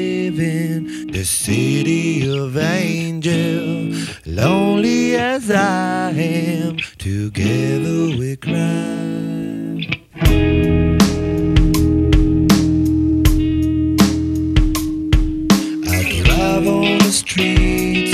live in the city of angel. Lonely as I am, together we cry. I drive on the street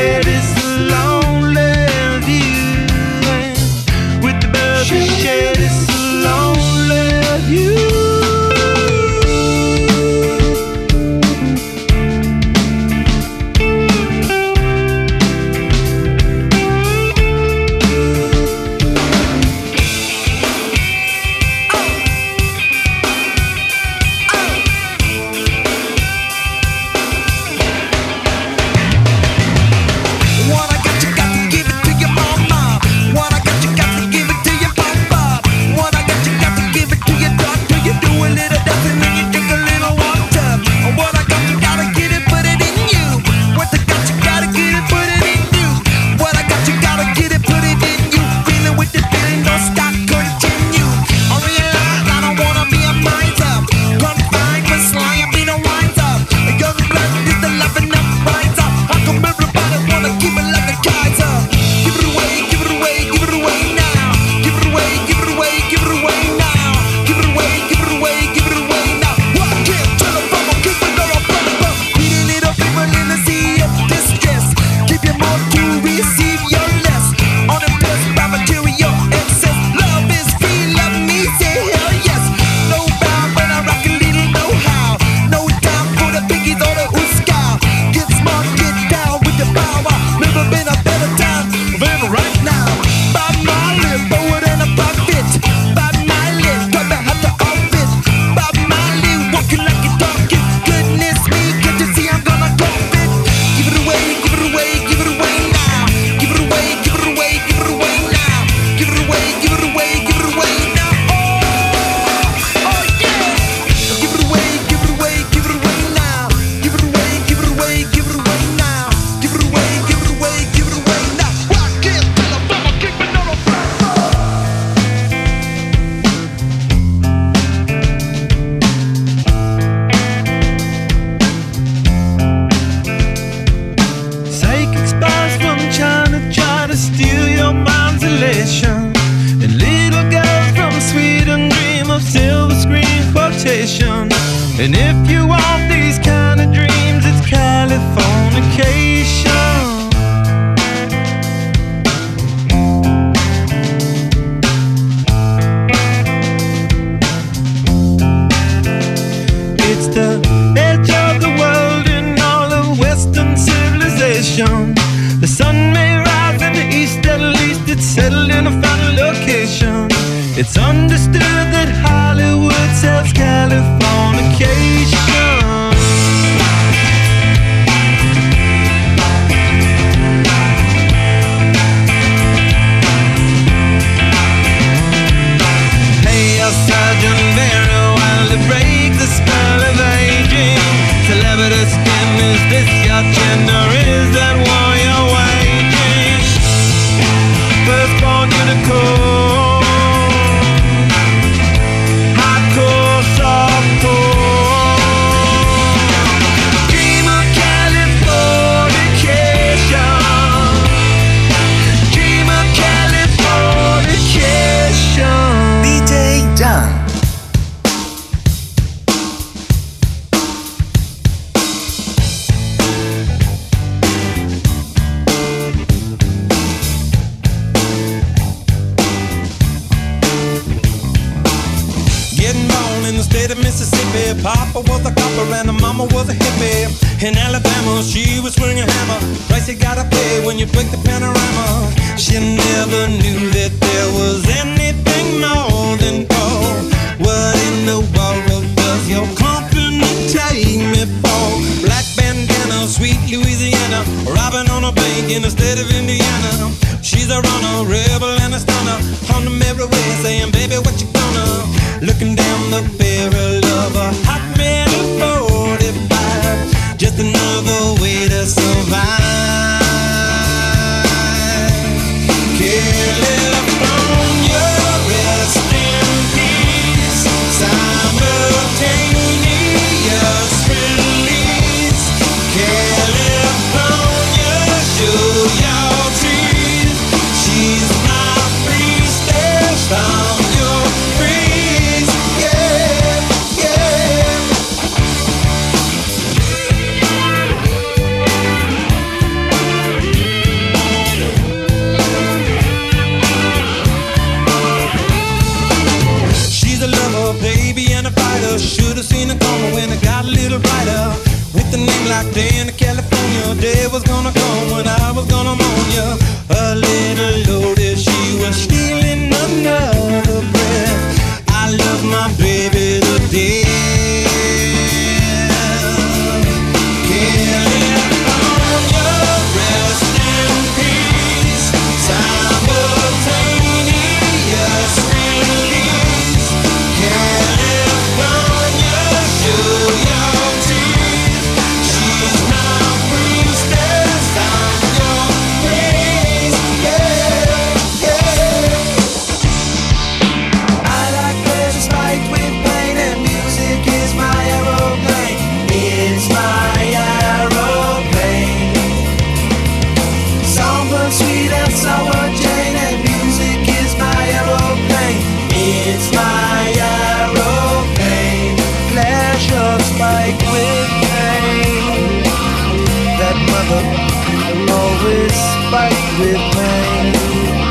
It's is long. sun may rise in the east, at least it's settled in a final location. It's understood that Hollywood sells Californication. Celebrity skin, is this your gender? Is that this fight with pain.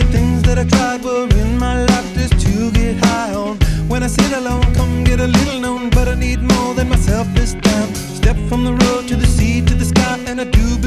the things that I tried were in my life just to get high on. When I sit alone, come get a little known, but I need more than myself this time. Step from the road to the sea to the sky, and I do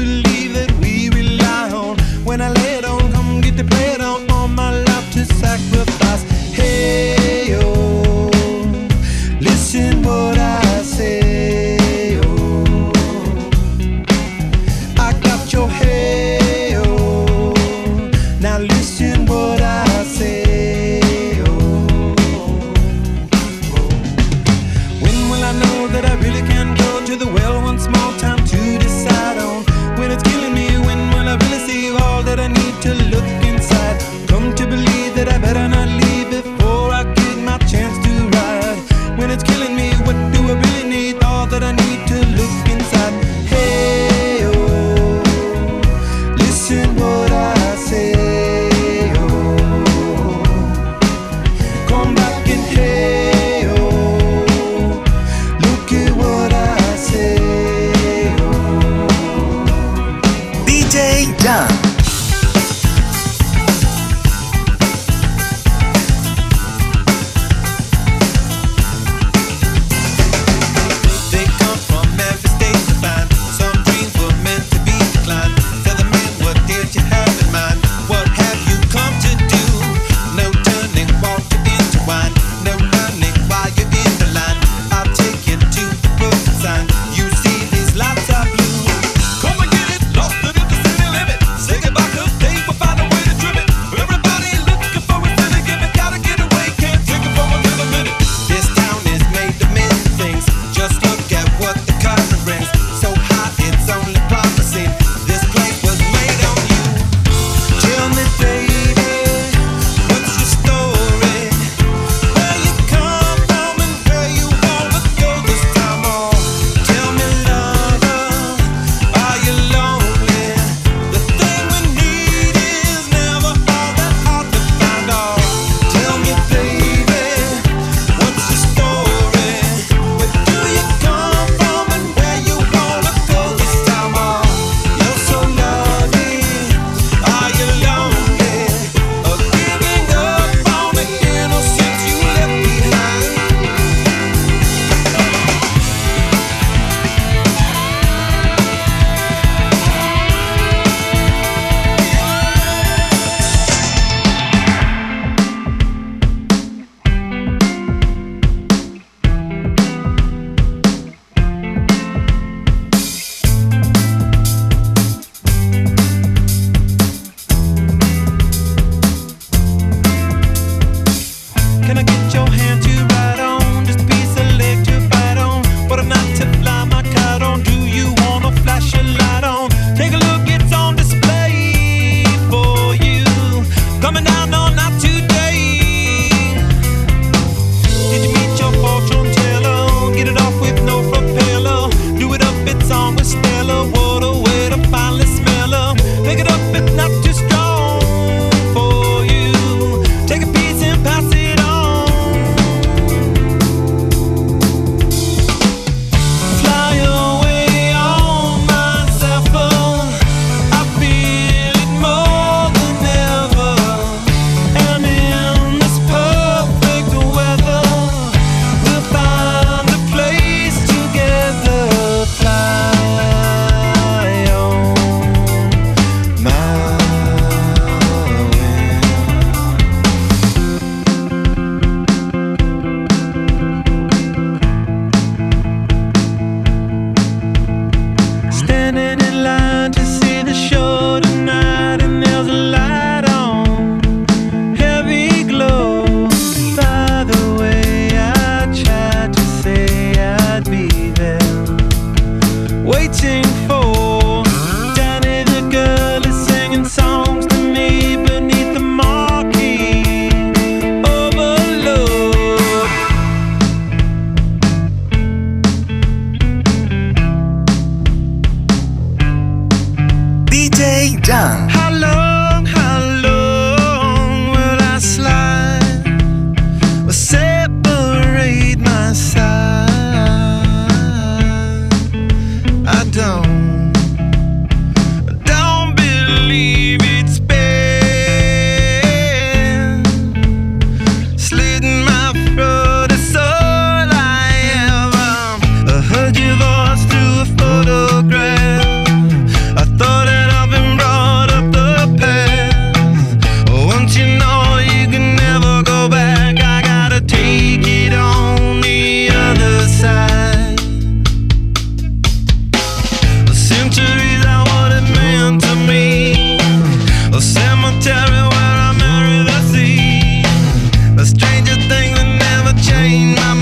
spinning never changed